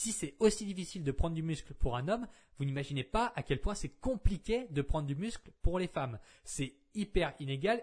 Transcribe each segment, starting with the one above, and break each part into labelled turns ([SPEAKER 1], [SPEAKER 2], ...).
[SPEAKER 1] Si c'est aussi difficile de prendre du muscle pour un homme, vous n'imaginez pas à quel point c'est compliqué de prendre du muscle pour les femmes. C'est hyper inégal.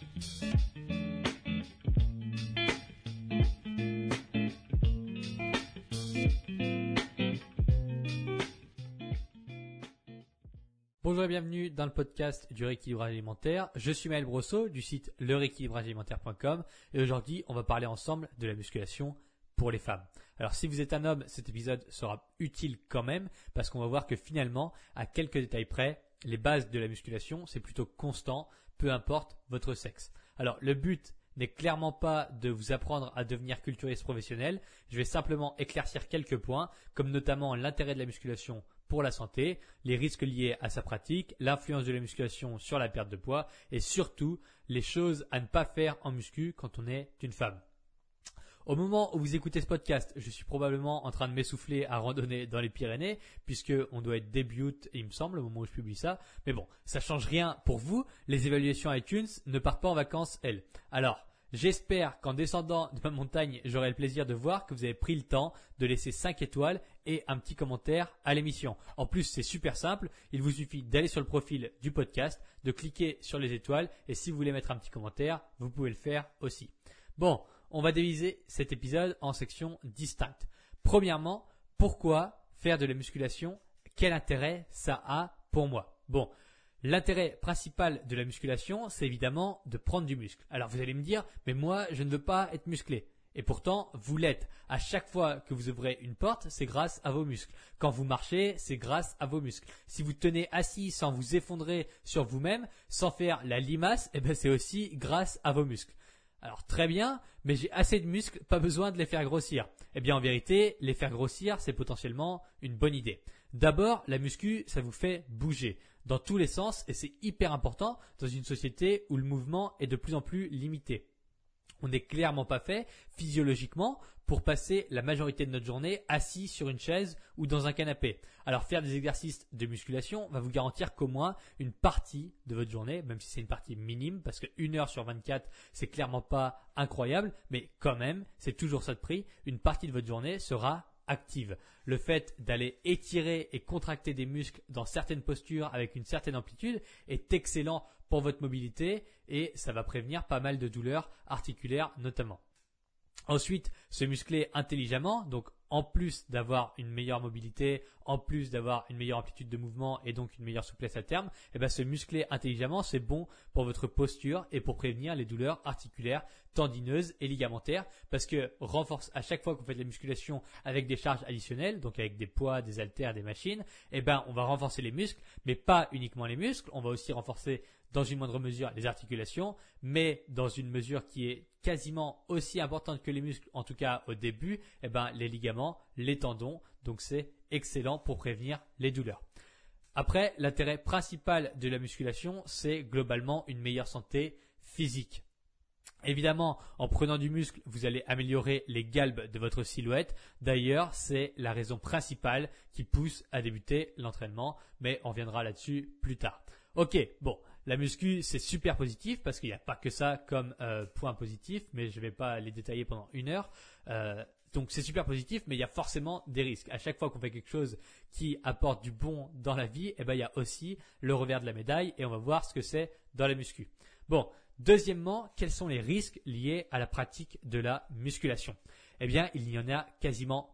[SPEAKER 1] Bonjour et bienvenue dans le podcast du rééquilibrage alimentaire. Je suis Maël Brosseau du site lerééquilibragealimentaire.com et aujourd'hui on va parler ensemble de la musculation pour les femmes. Alors si vous êtes un homme, cet épisode sera utile quand même parce qu'on va voir que finalement, à quelques détails près, les bases de la musculation, c'est plutôt constant, peu importe votre sexe. Alors le but n'est clairement pas de vous apprendre à devenir culturiste professionnel. Je vais simplement éclaircir quelques points, comme notamment l'intérêt de la musculation pour la santé, les risques liés à sa pratique, l'influence de la musculation sur la perte de poids et surtout les choses à ne pas faire en muscu quand on est une femme. Au moment où vous écoutez ce podcast, je suis probablement en train de m'essouffler à randonner dans les Pyrénées, puisque on doit être début il me semble, au moment où je publie ça. Mais bon, ça change rien pour vous. Les évaluations iTunes ne partent pas en vacances, elles. Alors, J'espère qu'en descendant de ma montagne, j'aurai le plaisir de voir que vous avez pris le temps de laisser 5 étoiles et un petit commentaire à l'émission. En plus, c'est super simple. Il vous suffit d'aller sur le profil du podcast, de cliquer sur les étoiles et si vous voulez mettre un petit commentaire, vous pouvez le faire aussi. Bon, on va diviser cet épisode en sections distinctes. Premièrement, pourquoi faire de la musculation? Quel intérêt ça a pour moi? Bon, L'intérêt principal de la musculation, c'est évidemment de prendre du muscle. Alors vous allez me dire, mais moi, je ne veux pas être musclé. Et pourtant, vous l'êtes. À chaque fois que vous ouvrez une porte, c'est grâce à vos muscles. Quand vous marchez, c'est grâce à vos muscles. Si vous tenez assis sans vous effondrer sur vous-même, sans faire la limace, eh ben c'est aussi grâce à vos muscles. Alors très bien, mais j'ai assez de muscles, pas besoin de les faire grossir. Eh bien en vérité, les faire grossir, c'est potentiellement une bonne idée. D'abord, la muscu, ça vous fait bouger dans tous les sens et c'est hyper important dans une société où le mouvement est de plus en plus limité. On n'est clairement pas fait physiologiquement pour passer la majorité de notre journée assis sur une chaise ou dans un canapé. Alors faire des exercices de musculation va vous garantir qu'au moins une partie de votre journée, même si c'est une partie minime, parce que une heure sur 24 c'est clairement pas incroyable, mais quand même c'est toujours ça de prix, une partie de votre journée sera active. Le fait d'aller étirer et contracter des muscles dans certaines postures avec une certaine amplitude est excellent pour votre mobilité et ça va prévenir pas mal de douleurs articulaires notamment. Ensuite, se muscler intelligemment, donc en plus d'avoir une meilleure mobilité, en plus d'avoir une meilleure amplitude de mouvement et donc une meilleure souplesse à terme, eh ben se muscler intelligemment, c'est bon pour votre posture et pour prévenir les douleurs articulaires, tendineuses et ligamentaires parce que renforce à chaque fois que vous faites de la musculation avec des charges additionnelles, donc avec des poids, des haltères, des machines, eh ben on va renforcer les muscles, mais pas uniquement les muscles, on va aussi renforcer dans une moindre mesure les articulations, mais dans une mesure qui est quasiment aussi importante que les muscles, en tout cas au début, eh ben, les ligaments, les tendons. Donc c'est excellent pour prévenir les douleurs. Après, l'intérêt principal de la musculation, c'est globalement une meilleure santé physique. Évidemment, en prenant du muscle, vous allez améliorer les galbes de votre silhouette. D'ailleurs, c'est la raison principale qui pousse à débuter l'entraînement, mais on viendra là-dessus plus tard. Ok, bon, la muscu, c'est super positif parce qu'il n'y a pas que ça comme euh, point positif, mais je ne vais pas les détailler pendant une heure. Euh, donc c'est super positif, mais il y a forcément des risques. À chaque fois qu'on fait quelque chose qui apporte du bon dans la vie, eh ben il y a aussi le revers de la médaille et on va voir ce que c'est dans la muscu. Bon, deuxièmement, quels sont les risques liés à la pratique de la musculation? Eh bien, il n'y en a quasiment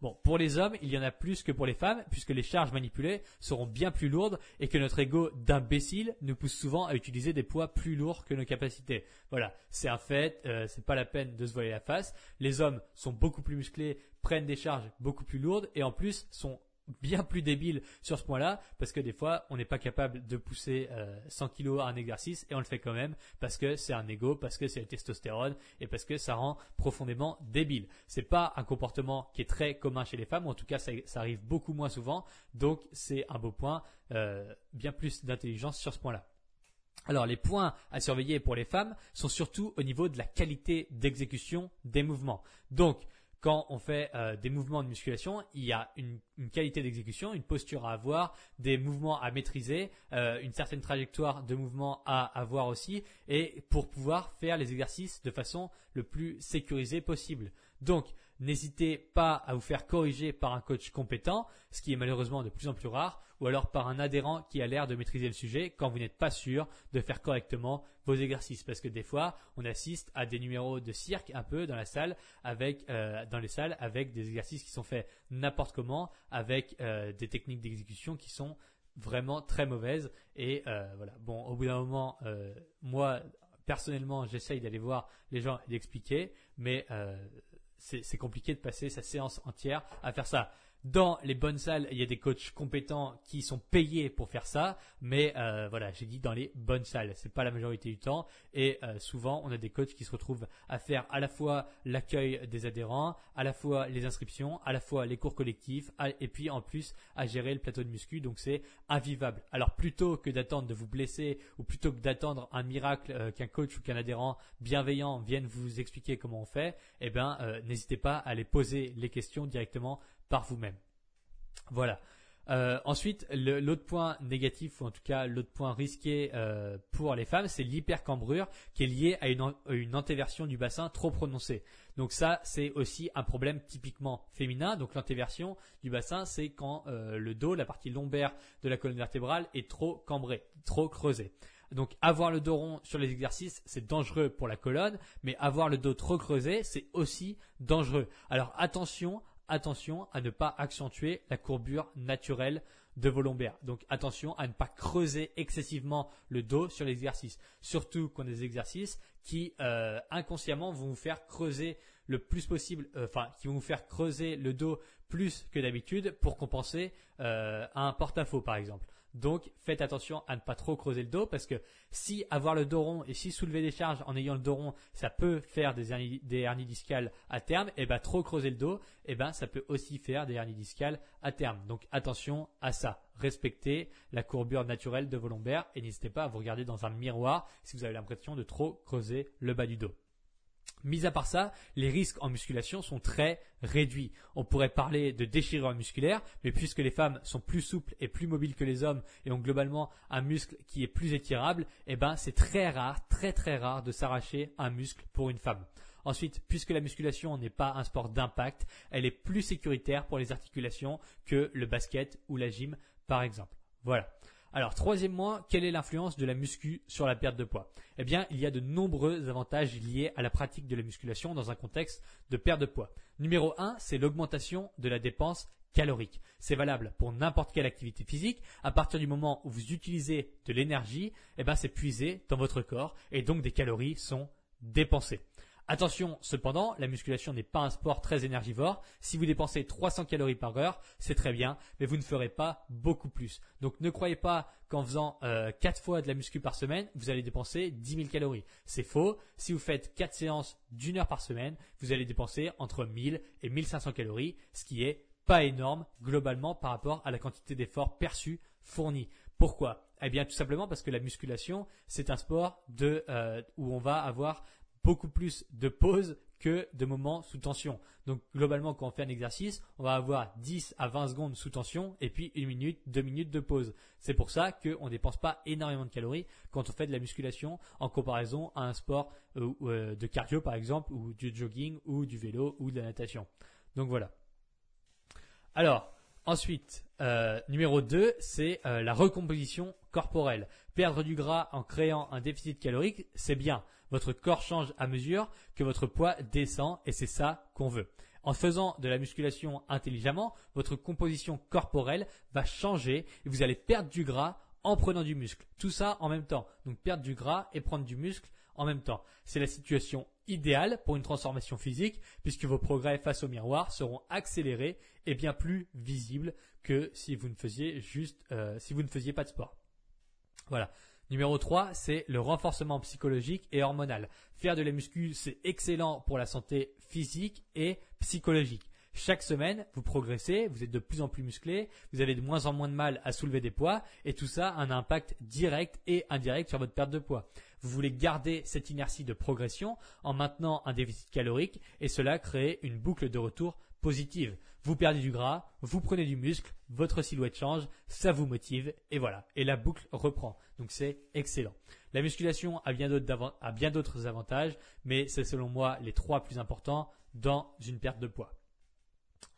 [SPEAKER 1] Bon, pour les hommes, il y en a plus que pour les femmes, puisque les charges manipulées seront bien plus lourdes et que notre ego d'imbécile nous pousse souvent à utiliser des poids plus lourds que nos capacités. Voilà, c'est un fait, euh, c'est pas la peine de se voiler la face. Les hommes sont beaucoup plus musclés, prennent des charges beaucoup plus lourdes et en plus sont bien plus débile sur ce point-là parce que des fois on n'est pas capable de pousser 100 kg à un exercice et on le fait quand même parce que c'est un ego, parce que c'est la testostérone et parce que ça rend profondément débile. C'est pas un comportement qui est très commun chez les femmes, en tout cas ça, arrive beaucoup moins souvent, donc c'est un beau point, euh, bien plus d'intelligence sur ce point-là. Alors les points à surveiller pour les femmes sont surtout au niveau de la qualité d'exécution des mouvements. Donc quand on fait euh, des mouvements de musculation, il y a une, qualité d'exécution, une posture à avoir, des mouvements à maîtriser, euh, une certaine trajectoire de mouvement à avoir aussi, et pour pouvoir faire les exercices de façon le plus sécurisée possible. Donc, n'hésitez pas à vous faire corriger par un coach compétent, ce qui est malheureusement de plus en plus rare, ou alors par un adhérent qui a l'air de maîtriser le sujet quand vous n'êtes pas sûr de faire correctement vos exercices. Parce que des fois, on assiste à des numéros de cirque un peu dans la salle, avec euh, dans les salles, avec des exercices qui sont faits n'importe comment, avec euh, des techniques d'exécution qui sont vraiment très mauvaises. Et euh, voilà. Bon, au bout d'un moment, moi personnellement, j'essaye d'aller voir les gens et d'expliquer, mais c'est compliqué de passer sa séance entière à faire ça. Dans les bonnes salles, il y a des coachs compétents qui sont payés pour faire ça, mais euh, voilà, j'ai dit dans les bonnes salles, c'est pas la majorité du temps, et euh, souvent on a des coachs qui se retrouvent à faire à la fois l'accueil des adhérents, à la fois les inscriptions, à la fois les cours collectifs, et puis en plus à gérer le plateau de muscu, donc c'est invivable. Alors plutôt que d'attendre de vous blesser ou plutôt que d'attendre un miracle euh, qu'un coach ou qu'un adhérent bienveillant vienne vous expliquer comment on fait, eh ben n'hésitez pas à aller poser les questions directement par vous-même. Voilà. Euh, ensuite, l'autre point négatif, ou en tout cas l'autre point risqué euh, pour les femmes, c'est l'hypercambrure qui est liée à une, antéversion du bassin trop prononcée. Donc ça, c'est aussi un problème typiquement féminin. Donc l'antéversion du bassin, c'est quand euh, le dos, la partie lombaire de la colonne vertébrale est trop cambré, trop creusé. Donc avoir le dos rond sur les exercices, c'est dangereux pour la colonne, mais avoir le dos trop creusé, c'est aussi dangereux. Alors attention attention à ne pas accentuer la courbure naturelle de vos lombaires. Donc attention à ne pas creuser excessivement le dos sur l'exercice. Surtout qu'on a des exercices qui euh, inconsciemment vont vous faire creuser le plus possible, euh, enfin qui vont vous faire creuser le dos plus que d'habitude pour compenser euh, un porte-à-faux par exemple. Donc faites attention à ne pas trop creuser le dos parce que si avoir le dos rond et si soulever des charges en ayant le dos rond, ça peut faire des hernies, discales à terme, et ben trop creuser le dos, et ben ça peut aussi faire des hernies discales à terme. Donc attention à ça. Respectez la courbure naturelle de vos lombaires et n'hésitez pas à vous regarder dans un miroir si vous avez l'impression de trop creuser le bas du dos. Mis à part ça, les risques en musculation sont très réduits. On pourrait parler de déchirure musculaire, mais puisque les femmes sont plus souples et plus mobiles que les hommes et ont globalement un muscle qui est plus étirable, eh ben c'est très rare, très très rare de s'arracher un muscle pour une femme. Ensuite, puisque la musculation n'est pas un sport d'impact, elle est plus sécuritaire pour les articulations que le basket ou la gym par exemple. Voilà. Alors, troisièmement, quelle est l'influence de la muscu sur la perte de poids? Eh bien, il y a de nombreux avantages liés à la pratique de la musculation dans un contexte de perte de poids. Numéro 1, c'est l'augmentation de la dépense calorique. C'est valable pour n'importe quelle activité physique. À partir du moment où vous utilisez de l'énergie, eh ben, c'est puisé dans votre corps et donc des calories sont dépensées. Attention, cependant, la musculation n'est pas un sport très énergivore. Si vous dépensez 300 calories par heure, c'est très bien, mais vous ne ferez pas beaucoup plus. Donc ne croyez pas qu'en faisant euh, 4 fois de la muscu par semaine, vous allez dépenser 10 000 calories. C'est faux. Si vous faites 4 séances d'une heure par semaine, vous allez dépenser entre 1000 et 1500 calories, ce qui est pas énorme globalement par rapport à la quantité d'efforts perçus fournis. Pourquoi? Eh bien tout simplement parce que la musculation, c'est un sport de, euh, où on va avoir beaucoup plus de pauses que de moments sous tension. Donc globalement, quand on fait un exercice, on va avoir 10 à 20 secondes sous tension et puis une minute, deux minutes de pause. C'est pour ça qu'on ne dépense pas énormément de calories quand on fait de la musculation en comparaison à un sport euh, euh, de cardio par exemple, ou du jogging, ou du vélo, ou de la natation. Donc voilà. Alors, ensuite, euh, numéro 2, c'est la recomposition corporelle. Perdre du gras en créant un déficit calorique, c'est bien. Votre corps change à mesure que votre poids descend et c'est ça qu'on veut. En faisant de la musculation intelligemment, votre composition corporelle va changer et vous allez perdre du gras en prenant du muscle. Tout ça en même temps. Donc perdre du gras et prendre du muscle en même temps. C'est la situation idéale pour une transformation physique puisque vos progrès face au miroir seront accélérés et bien plus visibles que si vous ne faisiez juste, euh, si vous ne faisiez pas de sport. Voilà. Numéro 3, c'est le renforcement psychologique et hormonal. Faire de la muscu, c'est excellent pour la santé physique et psychologique. Chaque semaine, vous progressez, vous êtes de plus en plus musclé, vous avez de moins en moins de mal à soulever des poids, et tout ça a un impact direct et indirect sur votre perte de poids. Vous voulez garder cette inertie de progression en maintenant un déficit calorique, et cela crée une boucle de retour positive. Vous perdez du gras, vous prenez du muscle, votre silhouette change, ça vous motive, et voilà. Et la boucle reprend. Donc c'est excellent. La musculation a bien d'autres avantages, mais c'est selon moi les trois plus importants dans une perte de poids.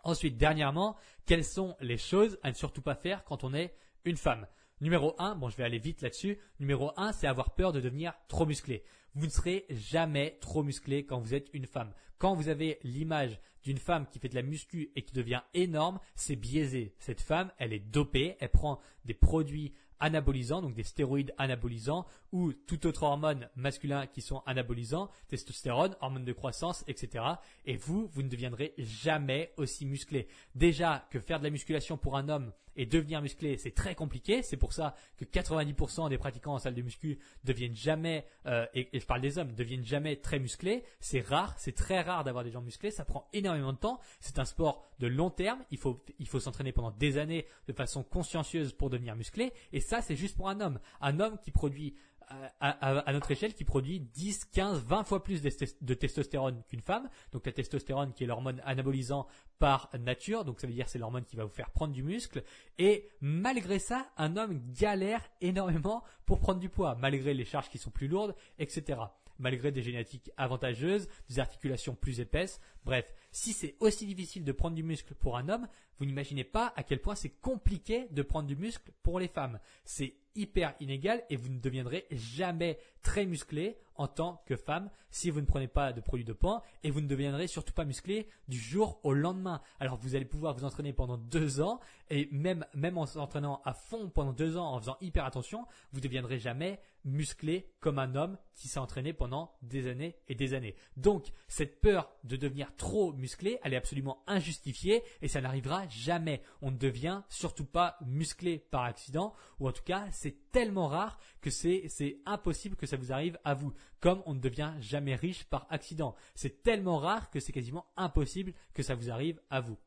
[SPEAKER 1] Ensuite, dernièrement, quelles sont les choses à ne surtout pas faire quand on est une femme? Numéro 1, bon je vais aller vite là-dessus, numéro 1 c'est avoir peur de devenir trop musclé. Vous ne serez jamais trop musclé quand vous êtes une femme. Quand vous avez l'image d'une femme qui fait de la muscu et qui devient énorme, c'est biaisé. Cette femme, elle est dopée, elle prend des produits anabolisants, donc des stéroïdes anabolisants ou toute autre hormone masculin qui sont anabolisants, testostérone, hormone de croissance, etc. Et vous, vous ne deviendrez jamais aussi musclé. Déjà que faire de la musculation pour un homme et devenir musclé, c'est très compliqué. C'est pour ça que 90% des pratiquants en salle de muscu deviennent jamais, euh, et, je parle des hommes, deviennent jamais très musclés. C'est rare, c'est très rare d'avoir des gens musclés. Ça prend énormément de temps. C'est un sport de long terme. Il faut, il faut s'entraîner pendant des années de façon consciencieuse pour devenir musclé. Et ça, c'est juste pour un homme. Un homme qui produit à, notre échelle qui produit 10, 15, 20 fois plus de, testostérone qu'une femme. Donc la testostérone qui est l'hormone anabolisant par nature, donc ça veut dire c'est l'hormone qui va vous faire prendre du muscle. Et malgré ça, un homme galère énormément pour prendre du poids, malgré les charges qui sont plus lourdes, etc. Malgré des génétiques avantageuses, des articulations plus épaisses. Bref, si c'est aussi difficile de prendre du muscle pour un homme, vous n'imaginez pas à quel point c'est compliqué de prendre du muscle pour les femmes. C'est hyper inégal et vous ne deviendrez jamais très musclé en tant que femme si vous ne prenez pas de produits de dopants et vous ne deviendrez surtout pas musclé du jour au lendemain. Alors vous allez pouvoir vous entraîner pendant deux ans et même, même en s'entraînant à fond pendant deux ans en faisant hyper attention, vous ne deviendrez jamais musclé comme un homme qui s'est entraîné pendant des années et des années. Donc cette peur de devenir trop musclé, elle est absolument injustifiée et ça n'arrivera jamais. On ne devient surtout pas musclé par accident ou en tout cas c'est tellement rare que c'est impossible que ça vous arrive à vous. Comme on ne devient jamais riche par accident. C'est tellement rare que c'est quasiment impossible que ça vous arrive à vous.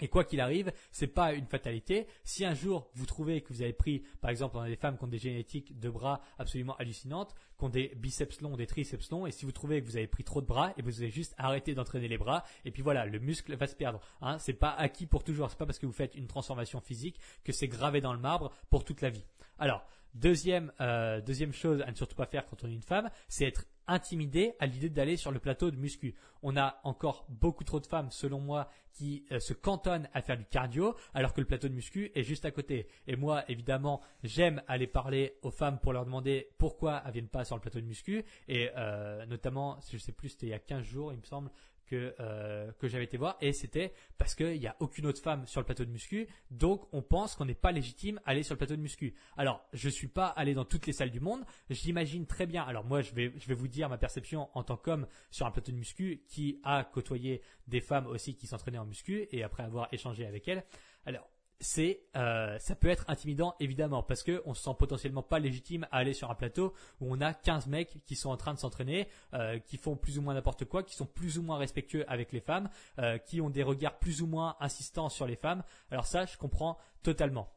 [SPEAKER 1] Et quoi qu'il arrive, c'est pas une fatalité. Si un jour vous trouvez que vous avez pris, par exemple, on a des femmes qui ont des génétiques de bras absolument hallucinantes, qui ont des biceps longs, des triceps longs, et si vous trouvez que vous avez pris trop de bras, et vous avez juste arrêté d'entraîner les bras, et puis voilà, le muscle va se perdre. Hein, c'est pas acquis pour toujours. C'est pas parce que vous faites une transformation physique que c'est gravé dans le marbre pour toute la vie. Alors, Deuxième, euh, deuxième chose à ne surtout pas faire quand on est une femme, c'est être intimidé à l'idée d'aller sur le plateau de muscu. On a encore beaucoup trop de femmes, selon moi, qui euh, se cantonnent à faire du cardio, alors que le plateau de muscu est juste à côté. Et moi, évidemment, j'aime aller parler aux femmes pour leur demander pourquoi elles viennent pas sur le plateau de muscu. Et euh, notamment, je sais plus, c'était il y a 15 jours, il me semble, que, euh, que j'avais été voir et c'était parce qu'il n'y a aucune autre femme sur le plateau de muscu donc on pense qu'on n'est pas légitime aller sur le plateau de muscu. Alors je suis pas allé dans toutes les salles du monde, j'imagine très bien, alors moi je vais, je vais vous dire ma perception en tant qu'homme sur un plateau de muscu qui a côtoyé des femmes aussi qui s'entraînaient en muscu et après avoir échangé avec elles. Alors c'est euh, ça peut être intimidant évidemment parce que on se sent potentiellement pas légitime à aller sur un plateau où on a 15 mecs qui sont en train de s'entraîner, euh, qui font plus ou moins n'importe quoi, qui sont plus ou moins respectueux avec les femmes, euh, qui ont des regards plus ou moins insistants sur les femmes. Alors ça, je comprends totalement.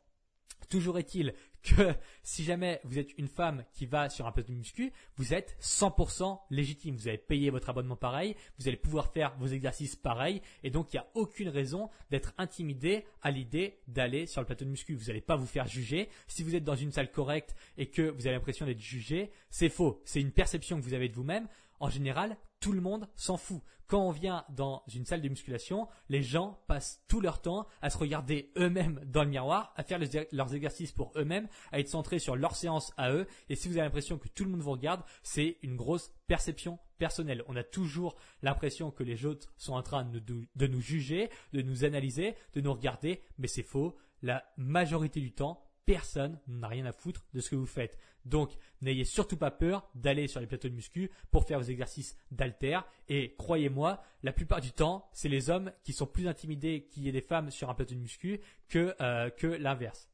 [SPEAKER 1] Toujours est-il que si jamais vous êtes une femme qui va sur un plateau de muscu, vous êtes 100% légitime. Vous avez payé votre abonnement pareil, vous allez pouvoir faire vos exercices pareil, et donc il n'y a aucune raison d'être intimidé à l'idée d'aller sur le plateau de muscu. Vous n'allez pas vous faire juger. Si vous êtes dans une salle correcte et que vous avez l'impression d'être jugé, c'est faux. C'est une perception que vous avez de vous-même. En général, tout le monde s'en fout. Quand on vient dans une salle de musculation, les gens passent tout leur temps à se regarder eux-mêmes dans le miroir, à faire leurs exercices pour eux-mêmes, à être centrés sur leur séance à eux. Et si vous avez l'impression que tout le monde vous regarde, c'est une grosse perception personnelle. On a toujours l'impression que les autres sont en train de, de nous juger, de nous analyser, de nous regarder, mais c'est faux. La majorité du temps, personne n'a rien à foutre de ce que vous faites. Donc, n'ayez surtout pas peur d'aller sur les plateaux de muscu pour faire vos exercices d'alter. Et croyez-moi, la plupart du temps, c'est les hommes qui sont plus intimidés qu'il y ait des femmes sur un plateau de muscu que, euh, l'inverse.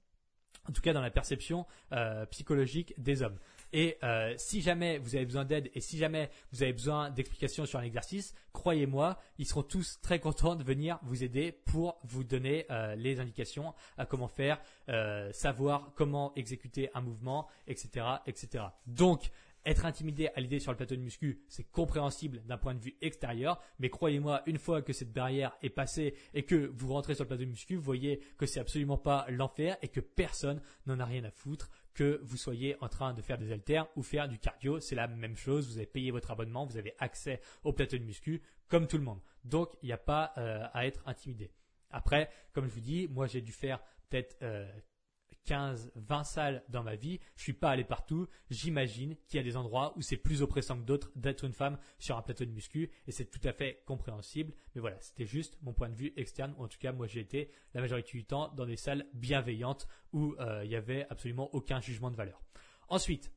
[SPEAKER 1] En tout cas, dans la perception euh, psychologique des hommes. Et euh, si jamais vous avez besoin d'aide et si jamais vous avez besoin d'explications sur un exercice, croyez-moi, ils seront tous très contents de venir vous aider pour vous donner euh, les indications à comment faire, euh, savoir comment exécuter un mouvement, etc., etc. Donc, être intimidé à l'idée sur le plateau de muscu, c'est compréhensible d'un point de vue extérieur, mais croyez-moi, une fois que cette barrière est passée et que vous rentrez sur le plateau de muscu, vous voyez que c'est absolument pas l'enfer et que personne n'en a rien à foutre que vous soyez en train de faire des haltères ou faire du cardio, c'est la même chose, vous avez payé votre abonnement, vous avez accès au plateau de muscu comme tout le monde. Donc, il n'y a pas euh, à être intimidé. Après, comme je vous dis, moi j'ai dû faire peut-être euh, 15, 20 salles dans ma vie, je suis pas allé partout. J'imagine qu'il y a des endroits où c'est plus oppressant que d'autres d'être une femme sur un plateau de muscu et c'est tout à fait compréhensible. Mais voilà, c'était juste mon point de vue externe. En tout cas, moi j'ai été la majorité du temps dans des salles bienveillantes où euh, il y avait absolument aucun jugement de valeur. Ensuite,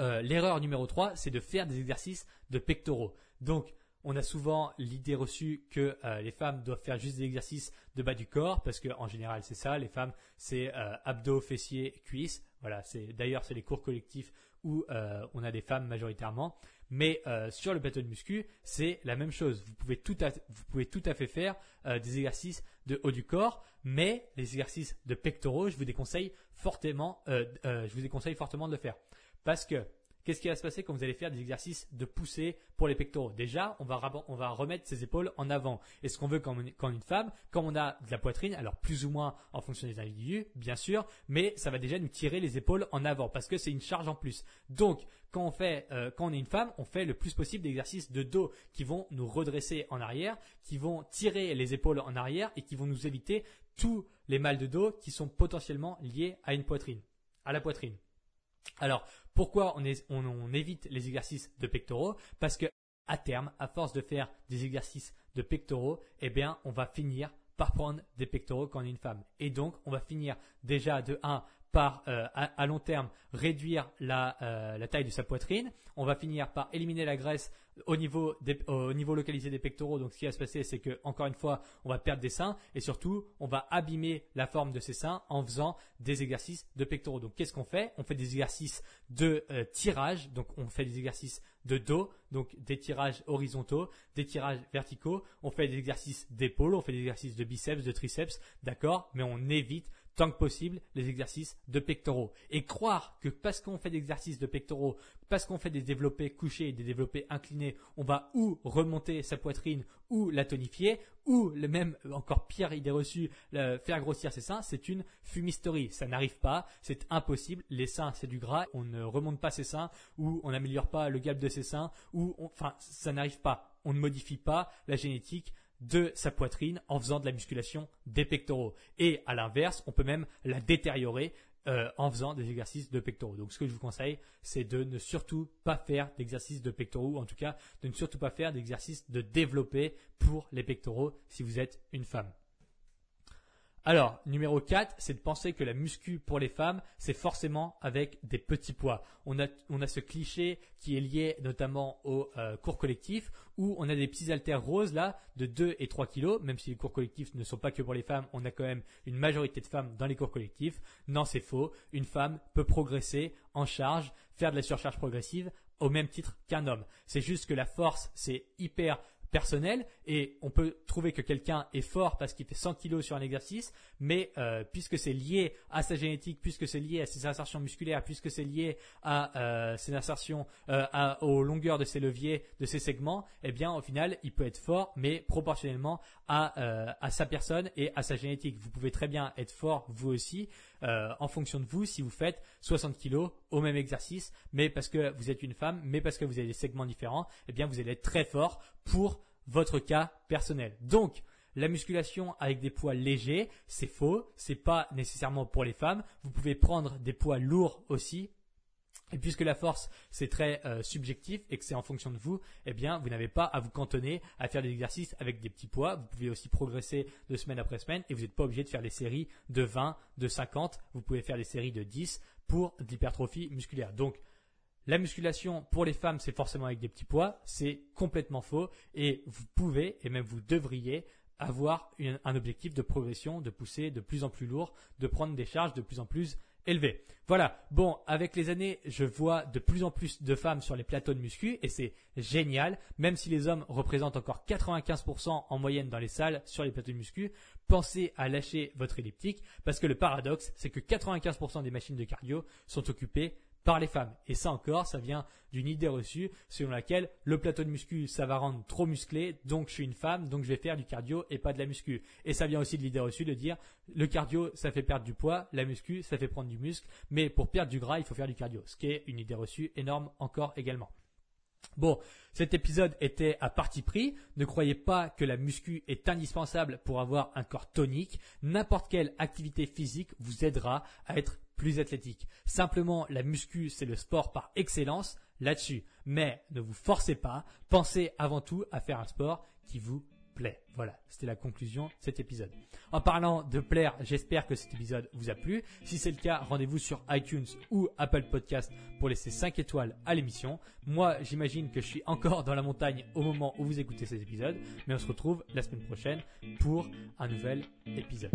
[SPEAKER 1] euh, l'erreur numéro 3, c'est de faire des exercices de pectoraux. Donc, on a souvent l'idée reçue que euh, les femmes doivent faire juste des exercices de bas du corps parce que en général c'est ça les femmes c'est euh, abdos fessiers cuisses. Voilà c'est d'ailleurs c'est les cours collectifs où euh, on a des femmes majoritairement. Mais sur le plateau de muscu c'est la même chose. Vous pouvez tout à, vous pouvez tout à fait faire des exercices de haut du corps mais les exercices de pectoraux je vous déconseille fortement je vous déconseille fortement de le faire. Parce que Qu'est-ce qui va se passer quand vous allez faire des exercices de poussée pour les pectoraux? Déjà, on va, on va remettre ses épaules en avant. Et ce qu'on veut quand, quand une femme, quand on a de la poitrine, alors plus ou moins en fonction des individus, bien sûr, mais ça va déjà nous tirer les épaules en avant parce que c'est une charge en plus. Donc, quand on fait, euh, quand on est une femme, on fait le plus possible d'exercices de dos qui vont nous redresser en arrière, qui vont tirer les épaules en arrière et qui vont nous éviter tous les mal de dos qui sont potentiellement liés à une poitrine, à la poitrine. Alors, pourquoi on, évite les exercices de pectoraux Parce que à terme, à force de faire des exercices de pectoraux, eh bien, on va finir par prendre des pectoraux quand on est une femme. Et donc, on va finir déjà de 1 euh, à, long terme, réduire la, euh, la taille de sa poitrine. On va finir par éliminer la graisse au niveau, au niveau localisé des pectoraux. Donc, ce qui va se passer, c'est que, encore une fois, on va perdre des seins et surtout, on va abîmer la forme de ces seins en faisant des exercices de pectoraux. Donc, qu'est-ce qu'on fait? On fait des exercices de euh, tirage. Donc, on fait des exercices de dos, donc des tirages horizontaux, des tirages verticaux. On fait des exercices d'épaule, on fait des exercices de biceps, de triceps, d'accord? Mais on évite tant que possible les exercices de pectoraux. Et croire que parce qu'on fait des exercices de pectoraux, parce qu'on fait des développés couchés et des développés inclinés, on va ou remonter sa poitrine ou la tonifier, ou le même, encore pire idée reçue, faire grossir ses seins, c'est une fumisterie. Ça n'arrive pas, c'est impossible. Les seins, c'est du gras, on ne remonte pas ses seins, ou on n'améliore pas le galbe de ses seins, ou enfin, ça n'arrive pas. On ne modifie pas la génétique de sa poitrine en faisant de la musculation des pectoraux. Et à l'inverse, on peut même la détériorer euh, en faisant des exercices de pectoraux. Donc ce que je vous conseille, c'est de ne surtout pas faire d'exercices de pectoraux, ou en tout cas de ne surtout pas faire d'exercices de développer pour les pectoraux si vous êtes une femme. Alors, numéro 4, c'est de penser que la muscu pour les femmes, c'est forcément avec des petits poids. On a, on a ce cliché qui est lié notamment au euh, cours collectif où on a des petits haltères roses là de 2 et 3 kilos, même si les cours collectifs ne sont pas que pour les femmes, on a quand même une majorité de femmes dans les cours collectifs. Non, c'est faux. Une femme peut progresser en charge, faire de la surcharge progressive au même titre qu'un homme. C'est juste que la force, c'est hyper personnel et on peut trouver que quelqu'un est fort parce qu'il fait 100 kilos sur un exercice, mais euh, puisque c'est lié à sa génétique, puisque c'est lié à ses insertions musculaires, puisque c'est lié à euh, ses insertions, euh, à, aux longueurs de ses leviers, de ses segments, eh bien au final il peut être fort, mais proportionnellement à, à sa personne et à sa génétique. Vous pouvez très bien être fort vous aussi en fonction de vous si vous faites 60 kilos au même exercice, mais parce que vous êtes une femme, mais parce que vous avez des segments différents, eh bien vous allez être très fort pour votre cas personnel. Donc, la musculation avec des poids légers, c'est faux, c'est pas nécessairement pour les femmes. Vous pouvez prendre des poids lourds aussi Et puisque la force c'est très euh, subjectif et que c'est en fonction de vous, eh bien vous n'avez pas à vous cantonner à faire des exercices avec des petits poids. Vous pouvez aussi progresser de semaine après semaine et vous n'êtes pas obligé de faire des séries de 20, de 50. Vous pouvez faire des séries de 10 pour de l'hypertrophie musculaire. Donc la musculation pour les femmes c'est forcément avec des petits poids, c'est complètement faux et vous pouvez et même vous devriez avoir un objectif de progression, de pousser de plus en plus lourd, de prendre des charges de plus en plus élevé. Voilà. Bon, avec les années, je vois de plus en plus de femmes sur les plateaux de muscu et c'est génial. Même si les hommes représentent encore 95% en moyenne dans les salles sur les plateaux de muscu, pensez à lâcher votre elliptique parce que le paradoxe, c'est que 95% des machines de cardio sont occupées par les femmes. Et ça encore, ça vient d'une idée reçue selon laquelle le plateau de muscu, ça va rendre trop musclé, donc je suis une femme, donc je vais faire du cardio et pas de la muscu. Et ça vient aussi de l'idée reçue de dire le cardio, ça fait perdre du poids, la muscu, ça fait prendre du muscle, mais pour perdre du gras, il faut faire du cardio, ce qui est une idée reçue énorme encore également. Bon, cet épisode était à parti pris. Ne croyez pas que la muscu est indispensable pour avoir un corps tonique. N'importe quelle activité physique vous aidera à être plus athlétique. Simplement, la muscu, c'est le sport par excellence là-dessus. Mais ne vous forcez pas. Pensez avant tout à faire un sport qui vous plaît. Voilà, c'était la conclusion de cet épisode. En parlant de plaire, j'espère que cet épisode vous a plu. Si c'est le cas, rendez-vous sur iTunes ou Apple Podcast pour laisser 5 étoiles à l'émission. Moi, j'imagine que je suis encore dans la montagne au moment où vous écoutez cet épisode, mais on se retrouve la semaine prochaine pour un nouvel épisode.